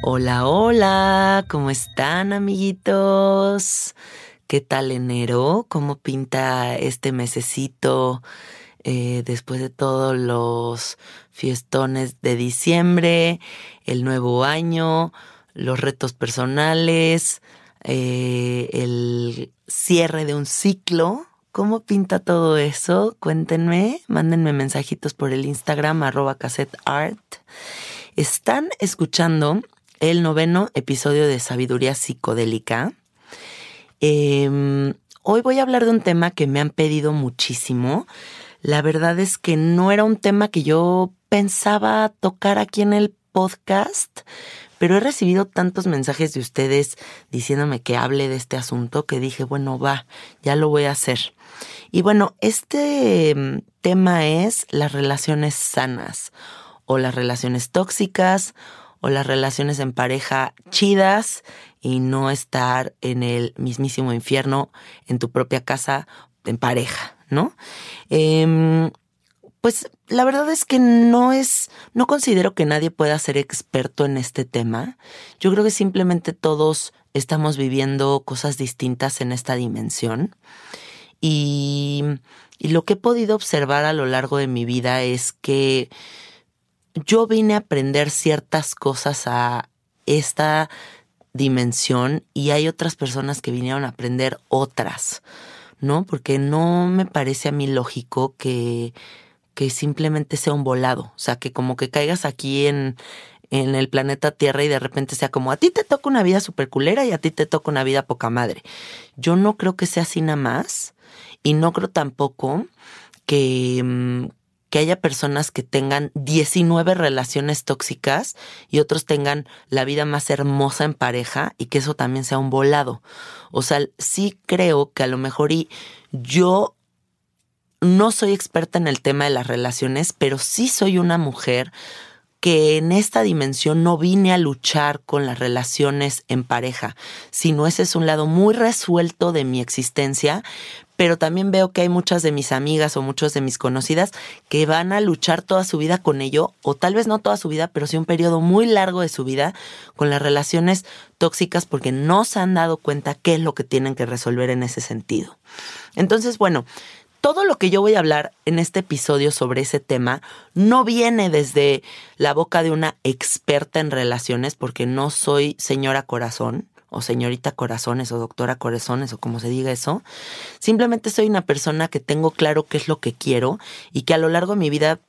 Hola, hola, ¿cómo están amiguitos? ¿Qué tal enero? ¿Cómo pinta este mesecito eh, después de todos los fiestones de diciembre, el nuevo año, los retos personales, eh, el cierre de un ciclo? ¿Cómo pinta todo eso? Cuéntenme, mándenme mensajitos por el Instagram arroba cassetteart. Están escuchando el noveno episodio de Sabiduría Psicodélica. Em, hoy voy a hablar de un tema que me han pedido muchísimo. La verdad es que no era un tema que yo pensaba tocar aquí en el podcast, pero he recibido tantos mensajes de ustedes diciéndome que hable de este asunto que dije, bueno, va, ya lo voy a hacer. Y bueno, este em, tema es las relaciones sanas o las relaciones tóxicas o las relaciones en pareja chidas y no estar en el mismísimo infierno en tu propia casa en pareja, ¿no? Em, pues la verdad es que no es, no considero que nadie pueda ser experto en este tema. Yo creo que simplemente todos estamos viviendo cosas distintas en esta dimensión. Y, y lo que he podido observar a lo largo de mi vida es que yo vine a aprender ciertas cosas a esta dimensión y hay otras personas que vinieron a aprender otras, ¿no? Porque no me parece a mí lógico que, que simplemente sea un volado, o sea, que como que caigas aquí en, en el planeta Tierra y de repente sea como a ti te toca una vida super culera y a ti te toca una vida poca madre. Yo no creo que sea así nada más y no creo tampoco que, mm, que haya personas que tengan 19 relaciones tóxicas y otros tengan la vida más hermosa en pareja y que eso también sea un volado. O sea, sí creo que a lo mejor y yo no soy experta en el tema de las relaciones, pero sí soy una mujer que en esta dimensión no vine a luchar con las relaciones en pareja, sino ese es un lado muy resuelto de mi existencia, pero también veo que hay muchas de mis amigas o muchos de mis conocidas que van a luchar toda su vida con ello, o tal vez no toda su vida, pero sí un periodo muy largo de su vida con las relaciones tóxicas porque no se han dado cuenta qué es lo que tienen que resolver en ese sentido. Entonces, bueno, todo lo que yo voy a hablar en este episodio sobre ese tema no viene desde la boca de una experta en relaciones, porque no soy señora corazón o señorita corazones o doctora corazones o como se diga eso. Simplemente soy una persona que tengo claro qué es lo que quiero y que a lo largo de mi vida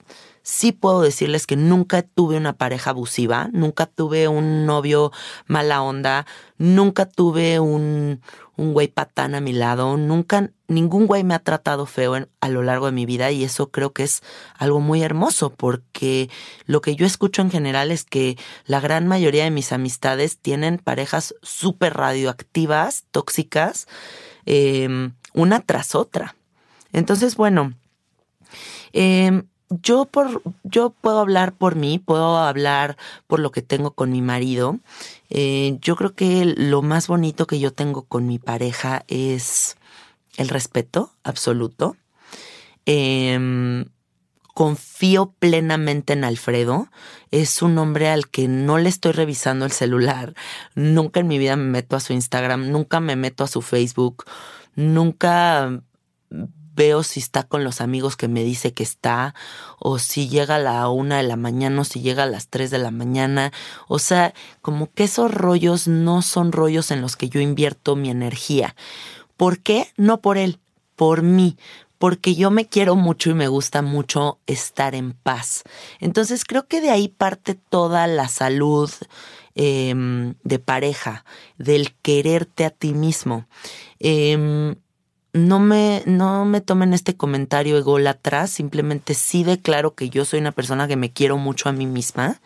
sí puedo decirles que nunca tuve una pareja abusiva, nunca tuve un novio mala onda, nunca tuve un, un güey patán a mi lado, nunca, ningún güey me ha tratado feo a lo largo de mi vida y eso creo que es algo muy hermoso porque lo que yo escucho en general es que la gran mayoría de mis amistades tienen parejas súper radioactivas, tóxicas, em, una tras otra. Entonces, bueno, eh, yo por yo puedo hablar por mí, puedo hablar por lo que tengo con mi marido. Eh, yo creo que lo más bonito que yo tengo con mi pareja es el respeto absoluto. Em, confío plenamente en Alfredo. Es un hombre al que no le estoy revisando el celular. Nunca en mi vida me meto a su Instagram, nunca me meto a su Facebook, nunca veo si está con los amigos que me dice que está, o si llega a la una de la mañana, o si llega a las tres de la mañana. O sea, como que esos rollos no son rollos en los que yo invierto mi energía. ¿Por qué? No por él, por mí, porque yo me quiero mucho y me gusta mucho estar en paz. Entonces creo que de ahí parte toda la salud em, de pareja, del quererte a ti mismo. Eh, no me, no me tomen este comentario ególatra, simplemente sí declaro que yo soy una persona que me quiero mucho a mí misma,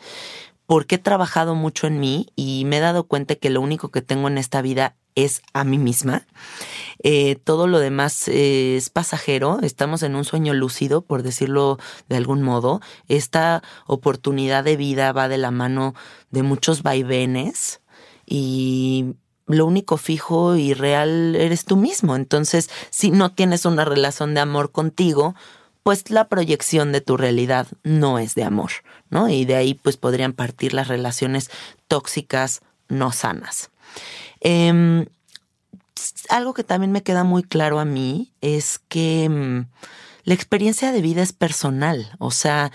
porque he trabajado mucho en mí y me he dado cuenta que lo único que tengo en esta vida es a mí misma. Eh, todo lo demás es pasajero, estamos en un sueño lúcido, por decirlo de algún modo. Esta oportunidad de vida va de la mano de muchos vaivenes y lo único fijo y real eres tú mismo. Entonces, si no tienes una relación de amor contigo, pues la proyección de tu realidad no es de amor, ¿no? Y de ahí pues podrían partir las relaciones tóxicas no sanas. Em, algo que también me queda muy claro a mí es que mm, la experiencia de vida es personal, o sea,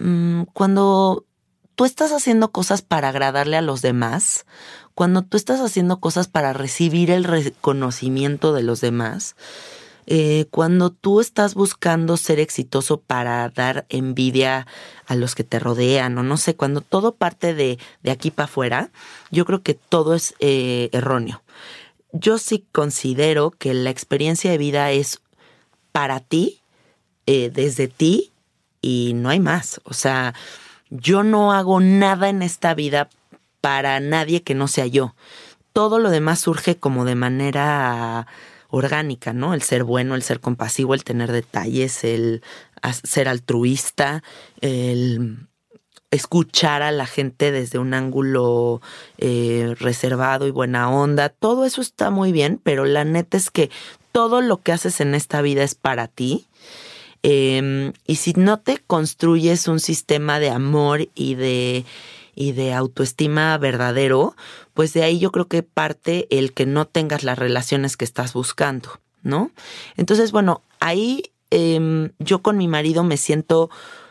mm, cuando tú estás haciendo cosas para agradarle a los demás, cuando tú estás haciendo cosas para recibir el reconocimiento de los demás, eh, cuando tú estás buscando ser exitoso para dar envidia a los que te rodean, o no sé, cuando todo parte de, de aquí para afuera, yo creo que todo es eh, erróneo. Yo sí considero que la experiencia de vida es para ti, eh, desde ti, y no hay más. O sea, yo no hago nada en esta vida para nadie que no sea yo. Todo lo demás surge como de manera orgánica, ¿no? El ser bueno, el ser compasivo, el tener detalles, el ser altruista, el escuchar a la gente desde un ángulo eh, reservado y buena onda. Todo eso está muy bien, pero la neta es que todo lo que haces en esta vida es para ti. Em, y si no te construyes un sistema de amor y de y de autoestima verdadero, pues de ahí yo creo que parte el que no tengas las relaciones que estás buscando, ¿no? Entonces, bueno, ahí em, yo con mi marido me siento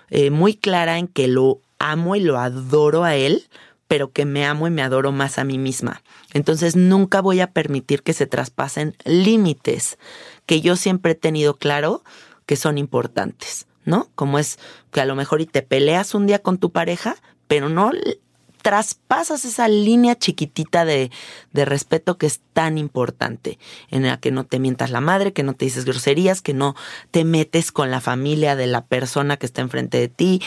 eh, muy clara en que lo amo y lo adoro a él, pero que me amo y me adoro más a mí misma. Entonces nunca voy a permitir que se traspasen límites que yo siempre he tenido claro que son importantes, ¿no? Como es que a lo mejor y te peleas un día con tu pareja, pero no traspasas esa línea chiquitita de, de, respeto que es tan importante, en la que no te mientas la madre, que no te dices groserías, que no te metes con la familia de la persona que está enfrente de ti,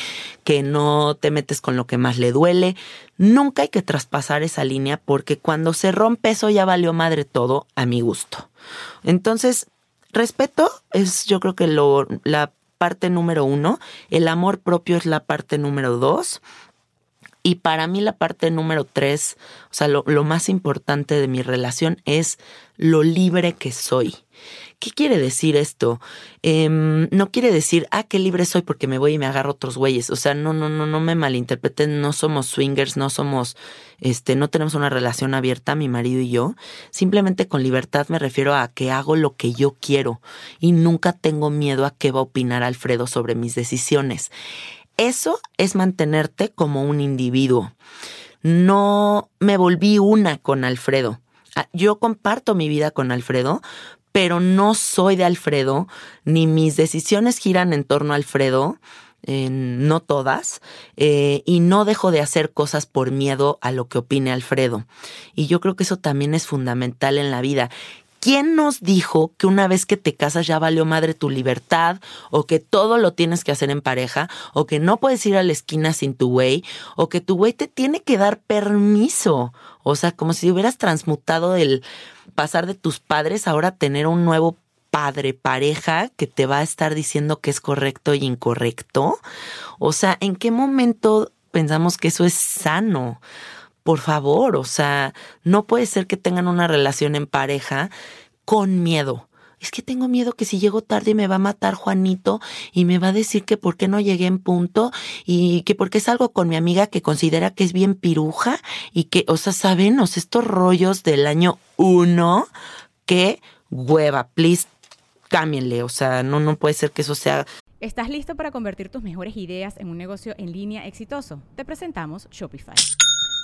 que no te metes con lo que más le duele. Nunca hay que traspasar esa línea porque cuando se rompe eso ya valió madre todo a mi gusto. Entonces, respeto es yo creo que lo, la parte número uno, el amor propio es la parte número dos. Y para mí la parte número tres, o sea, lo, lo más importante de mi relación es lo libre que soy. ¿Qué quiere decir esto? Em, no quiere decir, ah, qué libre soy porque me voy y me agarro otros güeyes. O sea, no, no, no, no me malinterpreten, no somos swingers, no somos, este, no tenemos una relación abierta, mi marido y yo. Simplemente con libertad me refiero a que hago lo que yo quiero y nunca tengo miedo a qué va a opinar Alfredo sobre mis decisiones. Eso es mantenerte como un individuo. No me volví una con Alfredo. Ah, yo comparto mi vida con Alfredo, pero no soy de Alfredo, ni mis decisiones giran en torno a Alfredo, no todas, eh, y no dejo de hacer cosas por miedo a lo que opine Alfredo. Y yo creo que eso también es fundamental en la vida. ¿Quién nos dijo que una vez que te casas ya valió madre tu libertad o que todo lo tienes que hacer en pareja o que no puedes ir a la esquina sin tu güey o que tu güey te tiene que dar permiso? O sea, como si hubieras transmutado el pasar de tus padres ahora tener un nuevo padre, pareja que te va a estar diciendo que es correcto y incorrecto. O sea, ¿en qué momento pensamos que eso es sano? Por favor, o sea, no puede ser que tengan una relación en pareja con miedo es que tengo miedo que si llego tarde me va a matar Juanito y me va a decir que por qué no llegué en punto y que porque salgo con mi amiga que considera que es bien piruja y que, o sea, saben, estos rollos del año uno, que hueva, please, cámbienle, o sea, no, no puede ser que eso sea ¿Estás listo para convertir tus mejores ideas en un negocio en línea exitoso? Te presentamos Shopify.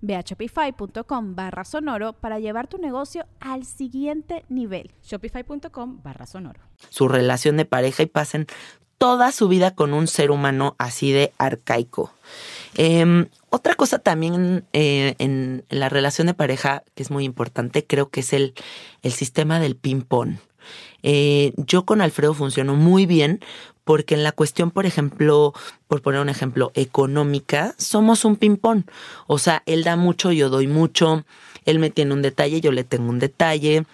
Ve a shopify.com barra sonoro para llevar tu negocio al siguiente nivel. Shopify.com barra sonoro. Su relación de pareja y pasen toda su vida con un ser humano así de arcaico. Em, otra cosa también eh, en, la relación de pareja que es muy importante, creo que es el, el sistema del ping-pong. Eh, yo con Alfredo funciono muy bien porque en la cuestión, por ejemplo, por poner un ejemplo, económica, somos un ping-pong. O sea, él da mucho, yo doy mucho, él me tiene un detalle, yo le tengo un detalle.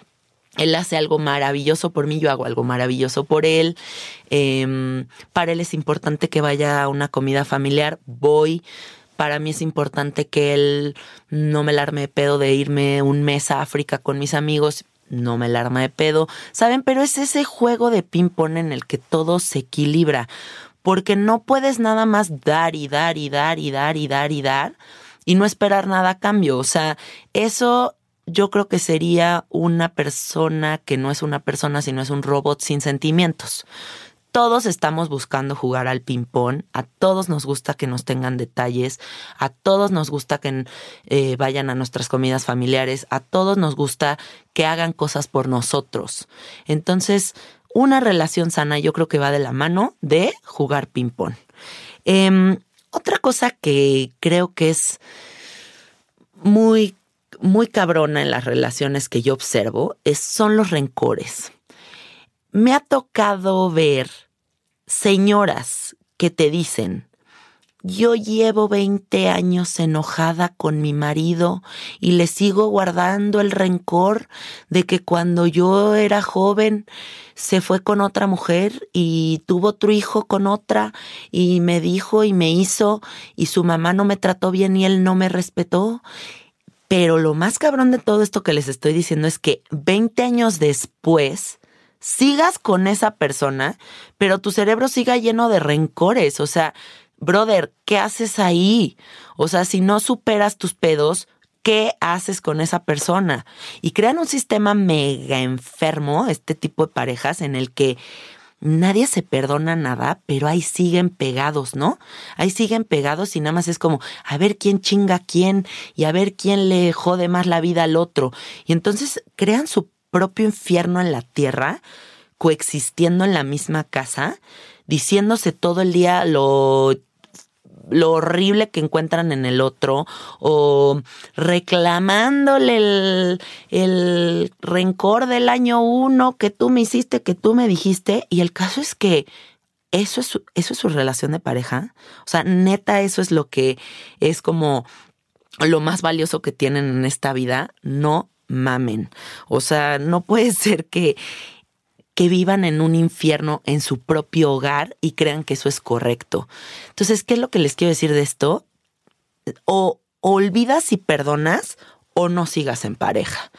Él hace algo maravilloso por mí, yo hago algo maravilloso por él. Em, para él es importante que vaya a una comida familiar, voy. Para mí es importante que él no me larme pedo de irme un mes a África con mis amigos no me arma de pedo, ¿saben? Pero es ese juego de ping-pong en el que todo se equilibra, porque no puedes nada más dar y dar y dar y dar y dar y dar y no esperar nada a cambio. O sea, eso yo creo que sería una persona que no es una persona, sino es un robot sin sentimientos todos estamos buscando jugar al ping-pong, a todos nos gusta que nos tengan detalles, a todos nos gusta que eh, vayan a nuestras comidas familiares, a todos nos gusta que hagan cosas por nosotros. Entonces, una relación sana yo creo que va de la mano de jugar ping-pong. Em, otra cosa que creo que es muy, muy cabrona en las relaciones que yo observo es, son los rencores. Me ha tocado ver señoras que te dicen, yo llevo 20 años enojada con mi marido y le sigo guardando el rencor de que cuando yo era joven se fue con otra mujer y tuvo otro hijo con otra y me dijo y me hizo y su mamá no me trató bien y él no me respetó. Pero lo más cabrón de todo esto que les estoy diciendo es que 20 años después, sigas con esa persona, pero tu cerebro siga lleno de rencores. O sea, brother, ¿qué haces ahí? O sea, si no superas tus pedos, ¿qué haces con esa persona? Y crean un sistema mega enfermo, este tipo de parejas, en el que nadie se perdona nada, pero ahí siguen pegados, ¿no? Ahí siguen pegados y nada más es como a ver quién chinga a quién y a ver quién le jode más la vida al otro. Y entonces crean su propio infierno en la tierra, coexistiendo en la misma casa, diciéndose todo el día lo lo horrible que encuentran en el otro o reclamándole el, rencor del año uno que tú me hiciste, que tú me dijiste. Y el caso es que eso es, eso es su relación de pareja. O sea, neta, eso es lo que es como lo más valioso que tienen en esta vida. No mamen. O sea, no puede ser que que vivan en un infierno en su propio hogar y crean que eso es correcto. Entonces, ¿qué es lo que les quiero decir de esto? O olvidas y perdonas o no sigas en pareja.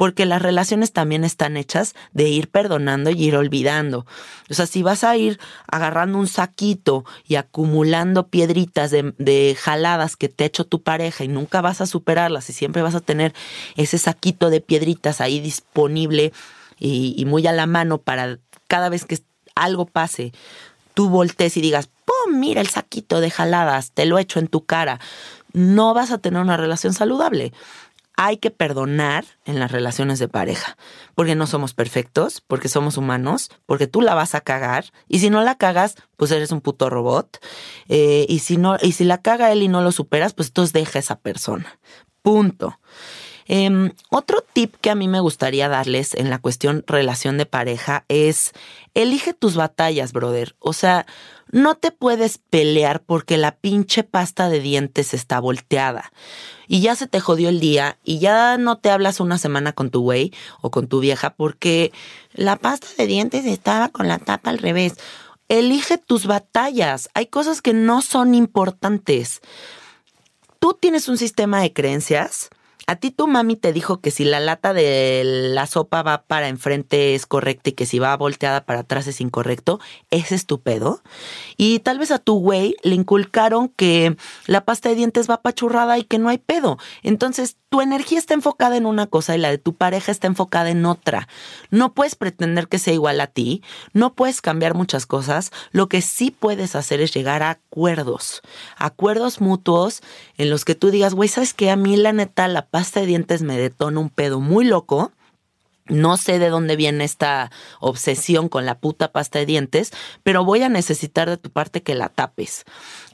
Porque las relaciones también están hechas de ir perdonando y ir olvidando. O sea, si vas a ir agarrando un saquito y acumulando piedritas de, jaladas que te ha hecho tu pareja y nunca vas a superarlas y siempre vas a tener ese saquito de piedritas ahí disponible y, muy a la mano para cada vez que algo pase, tú voltees y digas, ¡pum! Mira el saquito de jaladas, te lo echo en tu cara. No vas a tener una relación saludable. Hay que perdonar en las relaciones de pareja, porque no somos perfectos, porque somos humanos, porque tú la vas a cagar y si no la cagas, pues eres un puto robot. Eh, y si no, y si la caga él y no lo superas, pues entonces deja a esa persona. Punto. Em, otro tip que a mí me gustaría darles en la cuestión relación de pareja es elige tus batallas, brother. O sea, no te puedes pelear porque la pinche pasta de dientes está volteada y ya se te jodió el día y ya no te hablas una semana con tu güey o con tu vieja porque la pasta de dientes estaba con la tapa al revés. Elige tus batallas. Hay cosas que no son importantes. Tú tienes un sistema de creencias a ti tu mami te dijo que si la lata de la sopa va para enfrente es correcta y que si va volteada para atrás es incorrecto, es estupendo. Y tal vez a tu güey le inculcaron que la pasta de dientes va pachurrada y que no hay pedo. Entonces tu energía está enfocada en una cosa y la de tu pareja está enfocada en otra. No puedes pretender que sea igual a ti, no puedes cambiar muchas cosas. Lo que sí puedes hacer es llegar a acuerdos, acuerdos mutuos en los que tú digas, güey, ¿sabes qué? A mí la neta la pasta de dientes me detona un pedo muy loco no sé de dónde viene esta obsesión con la puta pasta de dientes, pero voy a necesitar de tu parte que la tapes.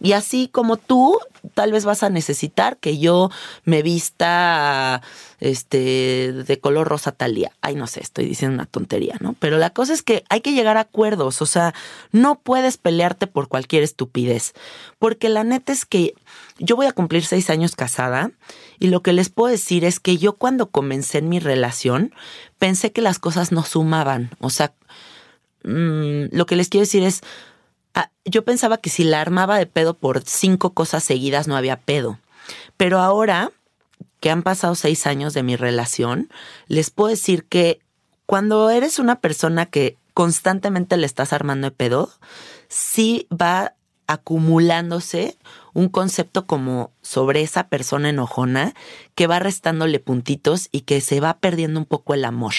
Y así como tú, tal vez vas a necesitar que yo me vista este de color rosa tal día. Ay, no sé, estoy diciendo una tontería, ¿no? Pero la cosa es que hay que llegar a acuerdos, o sea, no puedes pelearte por cualquier estupidez, porque la neta es que yo voy a cumplir seis años casada y lo que les puedo decir es que yo cuando comencé en mi relación pensé que las cosas no sumaban. O sea, mm, lo que les quiero decir es, yo pensaba que si la armaba de pedo por cinco cosas seguidas no había pedo. Pero ahora que han pasado seis años de mi relación, les puedo decir que cuando eres una persona que constantemente le estás armando de pedo, sí va acumulándose un concepto como sobre esa persona enojona que va restándole puntitos y que se va perdiendo un poco el amor.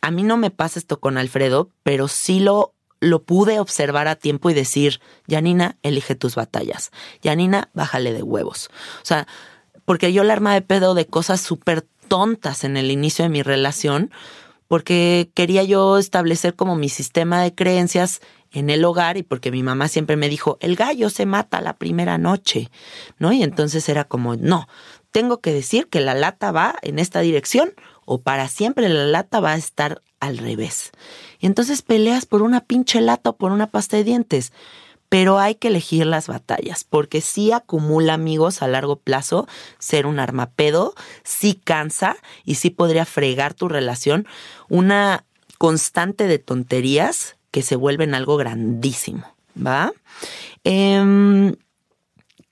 A mí no me pasa esto con Alfredo, pero sí lo, lo pude observar a tiempo y decir, Janina, elige tus batallas. Janina, bájale de huevos. O sea, porque yo la arma de pedo de cosas súper tontas en el inicio de mi relación, porque quería yo establecer como mi sistema de creencias en el hogar y porque mi mamá siempre me dijo, el gallo se mata la primera noche, ¿no? Y entonces era como, no, tengo que decir que la lata va en esta dirección o para siempre la lata va a estar al revés. Y entonces peleas por una pinche lata o por una pasta de dientes. Pero hay que elegir las batallas, porque sí acumula amigos a largo plazo ser un armapedo, sí cansa y sí podría fregar tu relación. Una constante de tonterías que se vuelven algo grandísimo, ¿va? Em,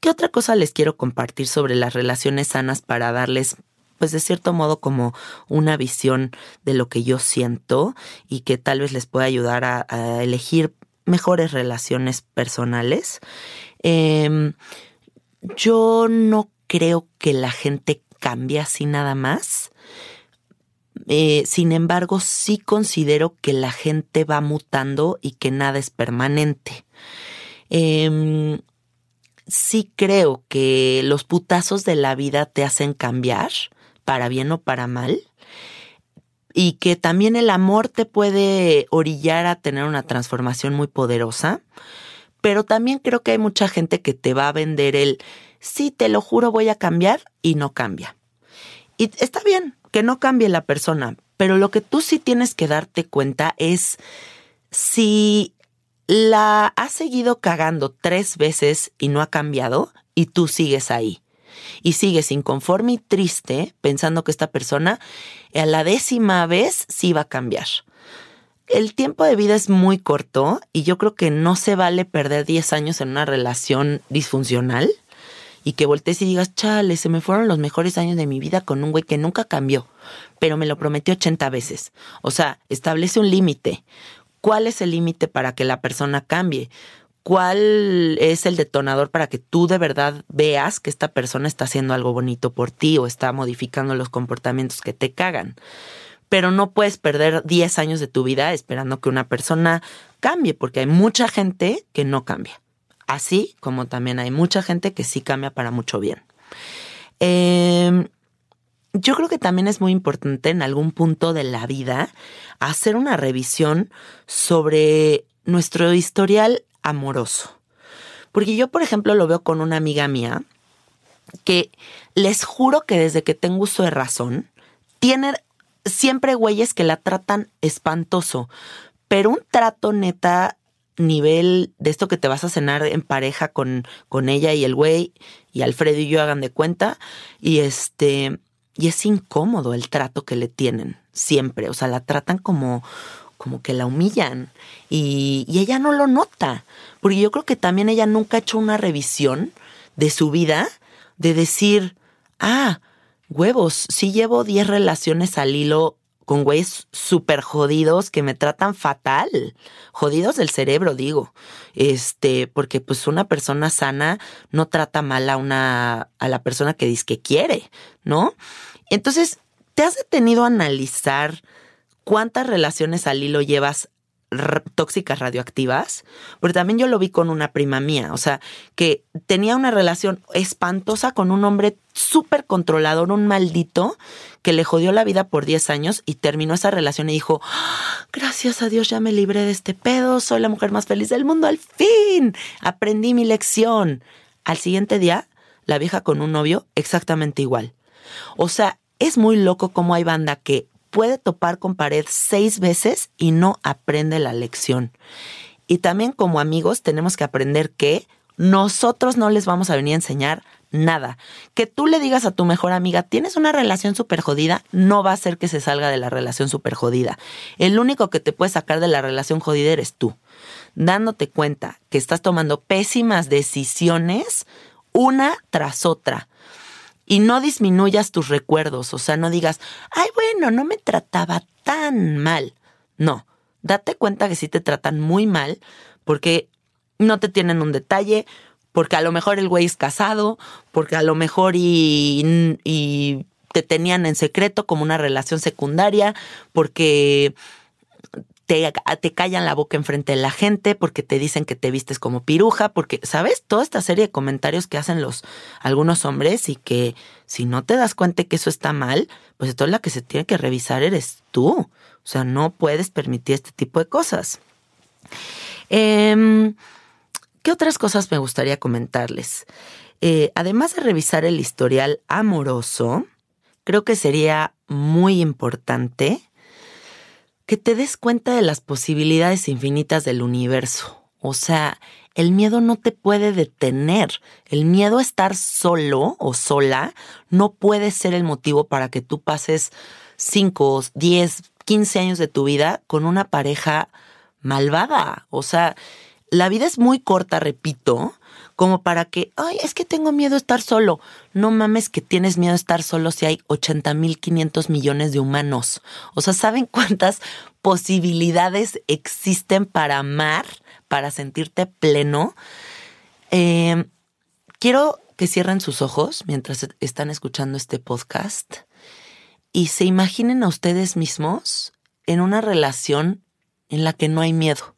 ¿Qué otra cosa les quiero compartir sobre las relaciones sanas para darles, pues de cierto modo, como una visión de lo que yo siento y que tal vez les pueda ayudar a, elegir mejores relaciones personales? Em, yo no creo que la gente cambie así nada más Eh, sin embargo, sí considero que la gente va mutando y que nada es permanente. Em, sí creo que los putazos de la vida te hacen cambiar, para bien o para mal, y que también el amor te puede orillar a tener una transformación muy poderosa, pero también creo que hay mucha gente que te va a vender el, sí, te lo juro, voy a cambiar y no cambia. Y está bien que no cambie la persona, pero lo que tú sí tienes que darte cuenta es si la has seguido cagando tres veces y no ha cambiado y tú sigues ahí. Y sigues inconforme y triste pensando que esta persona a la décima vez sí va a cambiar. El tiempo de vida es muy corto y yo creo que no se vale perder 10 años en una relación disfuncional y que voltees y digas, chale, se me fueron los mejores años de mi vida con un güey que nunca cambió, pero me lo prometió 80 veces. O sea, establece un límite. ¿Cuál es el límite para que la persona cambie? ¿Cuál es el detonador para que tú de verdad veas que esta persona está haciendo algo bonito por ti o está modificando los comportamientos que te cagan? Pero no puedes perder 10 años de tu vida esperando que una persona cambie, porque hay mucha gente que no cambia. Así como también hay mucha gente que sí cambia para mucho bien. Em, yo creo que también es muy importante en algún punto de la vida hacer una revisión sobre nuestro historial amoroso. Porque yo, por ejemplo, lo veo con una amiga mía que les juro que desde que tengo uso de razón, tiene siempre güeyes que la tratan espantoso, pero un trato neta nivel de esto que te vas a cenar en pareja con, con ella y el güey y Alfredo y yo hagan de cuenta y este y es incómodo el trato que le tienen siempre, o sea, la tratan como como que la humillan y, y ella no lo nota, porque yo creo que también ella nunca ha hecho una revisión de su vida de decir, ah, huevos, sí llevo 10 relaciones al hilo con güeyes súper jodidos que me tratan fatal. Jodidos del cerebro, digo. Este, porque pues una persona sana no trata mal a una, a la persona que dice que quiere, ¿no? Entonces, ¿te has detenido a analizar cuántas relaciones al hilo llevas tóxicas radioactivas, porque también yo lo vi con una prima mía, o sea, que tenía una relación espantosa con un hombre súper controlador, un maldito, que le jodió la vida por 10 años y terminó esa relación y dijo, ah, gracias a Dios ya me libré de este pedo, soy la mujer más feliz del mundo, al fin, aprendí mi lección. Al siguiente día, la vieja con un novio exactamente igual. O sea, es muy loco cómo hay banda que puede topar con pared seis veces y no aprende la lección. Y también como amigos tenemos que aprender que nosotros no les vamos a venir a enseñar nada. Que tú le digas a tu mejor amiga, tienes una relación súper jodida, no va a hacer que se salga de la relación súper jodida. El único que te puede sacar de la relación jodida eres tú. Dándote cuenta que estás tomando pésimas decisiones una tras otra y no disminuyas tus recuerdos, o sea, no digas, ay, bueno, no me trataba tan mal. No, date cuenta que sí te tratan muy mal porque no te tienen un detalle, porque a lo mejor el güey es casado, porque a lo mejor y, y te tenían en secreto como una relación secundaria, porque te, callan la boca enfrente de la gente porque te dicen que te vistes como piruja, porque, ¿sabes? Toda esta serie de comentarios que hacen los algunos hombres y que si no te das cuenta que eso está mal, pues entonces la que se tiene que revisar eres tú. O sea, no puedes permitir este tipo de cosas. Em, ¿Qué otras cosas me gustaría comentarles? Eh, además de revisar el historial amoroso, creo que sería muy importante que te des cuenta de las posibilidades infinitas del universo. O sea, el miedo no te puede detener. El miedo a estar solo o sola no puede ser el motivo para que tú pases 5, 10, 15 años de tu vida con una pareja malvada. O sea, la vida es muy corta, repito, como para que, ay, es que tengo miedo a estar solo. No mames que tienes miedo a estar solo si hay 80 mil 500 millones de humanos. O sea, ¿saben cuántas posibilidades existen para amar, para sentirte pleno? Eh, quiero que cierren sus ojos mientras están escuchando este podcast y se imaginen a ustedes mismos en una relación en la que no hay miedo,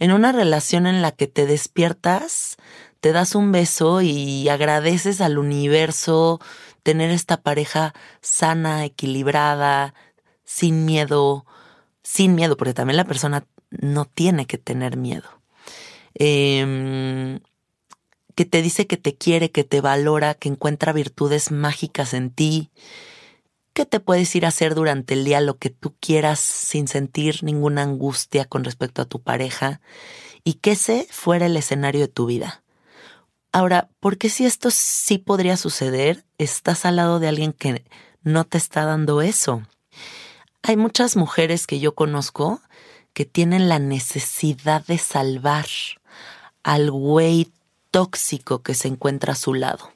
en una relación en la que te despiertas, te das un beso y agradeces al universo tener esta pareja sana, equilibrada, sin miedo, sin miedo, porque también la persona no tiene que tener miedo. Em, que te dice que te quiere, que te valora, que encuentra virtudes mágicas en ti, que te puedes ir a hacer durante el día lo que tú quieras sin sentir ninguna angustia con respecto a tu pareja y que ese fuera el escenario de tu vida. Ahora, ¿por qué si esto sí podría suceder, estás al lado de alguien que no te está dando eso? Hay muchas mujeres que yo conozco que tienen la necesidad de salvar al güey tóxico que se encuentra a su lado.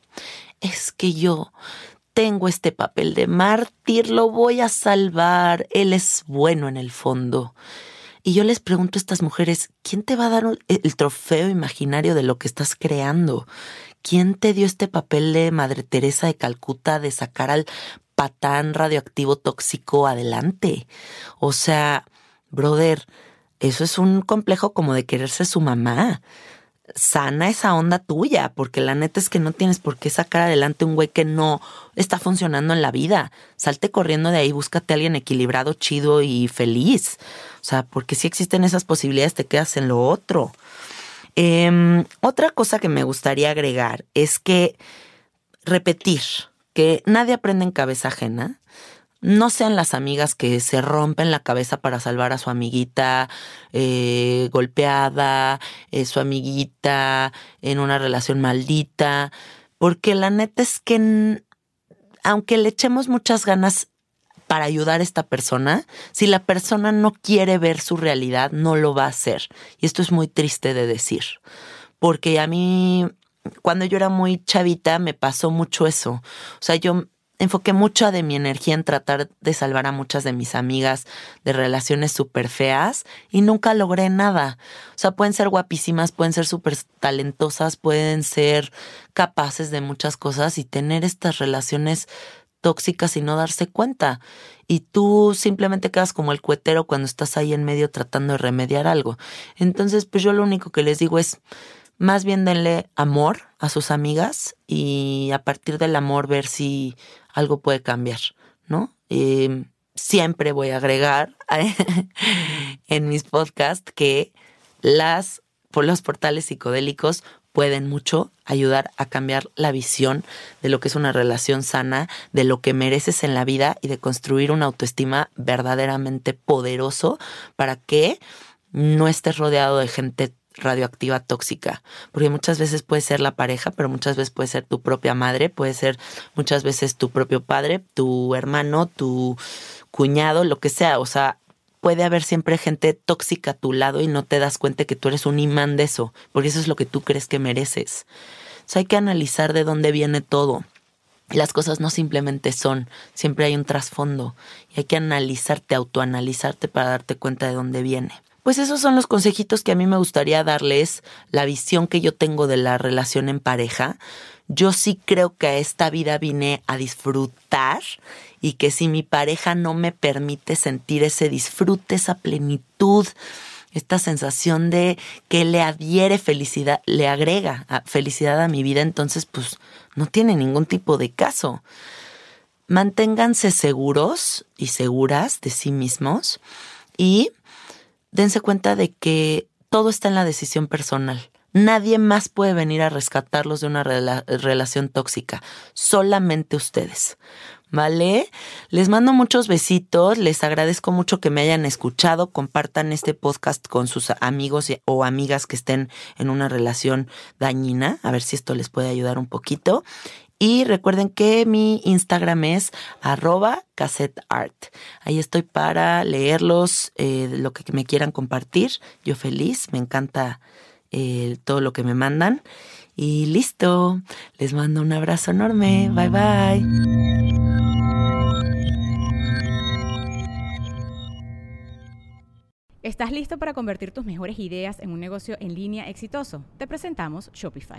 Es que yo tengo este papel de mártir, lo voy a salvar, él es bueno en el fondo. Y yo les pregunto a estas mujeres, ¿quién te va a dar el trofeo imaginario de lo que estás creando? ¿Quién te dio este papel de Madre Teresa de Calcuta de sacar al patán radioactivo tóxico adelante? O sea, brother, eso es un complejo como de quererse su mamá sana esa onda tuya, porque la neta es que no tienes por qué sacar adelante un güey que no está funcionando en la vida. Salte corriendo de ahí, búscate a alguien equilibrado, chido y feliz. O sea, porque si existen esas posibilidades, te quedas en lo otro. Em, otra cosa que me gustaría agregar es que repetir que nadie aprende en cabeza ajena no sean las amigas que se rompen la cabeza para salvar a su amiguita eh, golpeada, eh, su amiguita en una relación maldita, porque la neta es que aunque le echemos muchas ganas para ayudar a esta persona, si la persona no quiere ver su realidad, no lo va a hacer. Y esto es muy triste de decir, porque a mí cuando yo era muy chavita me pasó mucho eso. O sea, yo enfoqué mucha de mi energía en tratar de salvar a muchas de mis amigas de relaciones súper feas y nunca logré nada. O sea, pueden ser guapísimas, pueden ser súper talentosas, pueden ser capaces de muchas cosas y tener estas relaciones tóxicas y no darse cuenta. Y tú simplemente quedas como el cuetero cuando estás ahí en medio tratando de remediar algo. Entonces, pues yo lo único que les digo es, más bien denle amor a sus amigas y a partir del amor ver si algo puede cambiar, ¿no? Em, siempre voy a agregar en mis podcasts que las, por los portales psicodélicos pueden mucho ayudar a cambiar la visión de lo que es una relación sana, de lo que mereces en la vida y de construir una autoestima verdaderamente poderoso para que no estés rodeado de gente radioactiva tóxica, porque muchas veces puede ser la pareja, pero muchas veces puede ser tu propia madre, puede ser muchas veces tu propio padre, tu hermano, tu cuñado, lo que sea, o sea, puede haber siempre gente tóxica a tu lado y no te das cuenta que tú eres un imán de eso, porque eso es lo que tú crees que mereces. O hay que analizar de dónde viene todo. Las cosas no simplemente son, siempre hay un trasfondo y hay que analizarte, autoanalizarte para darte cuenta de dónde viene. Pues esos son los consejitos que a mí me gustaría darles, la visión que yo tengo de la relación en pareja. Yo sí creo que a esta vida vine a disfrutar y que si mi pareja no me permite sentir ese disfrute, esa plenitud, esta sensación de que le adhiere felicidad, le agrega felicidad a mi vida, entonces pues no tiene ningún tipo de caso. Manténganse seguros y seguras de sí mismos y dense cuenta de que todo está en la decisión personal. Nadie más puede venir a rescatarlos de una relación tóxica, solamente ustedes. ¿Vale? Les mando muchos besitos, les agradezco mucho que me hayan escuchado, compartan este podcast con sus amigos o amigas que estén en una relación dañina, a ver si esto les puede ayudar un poquito. Y recuerden que mi Instagram es arroba cassetteart. Ahí estoy para leerlos, eh, lo que me quieran compartir. Yo feliz, me encanta eh, todo lo que me mandan. Y listo, les mando un abrazo enorme. Bye bye. ¿Estás listo para convertir tus mejores ideas en un negocio en línea exitoso? Te presentamos Shopify.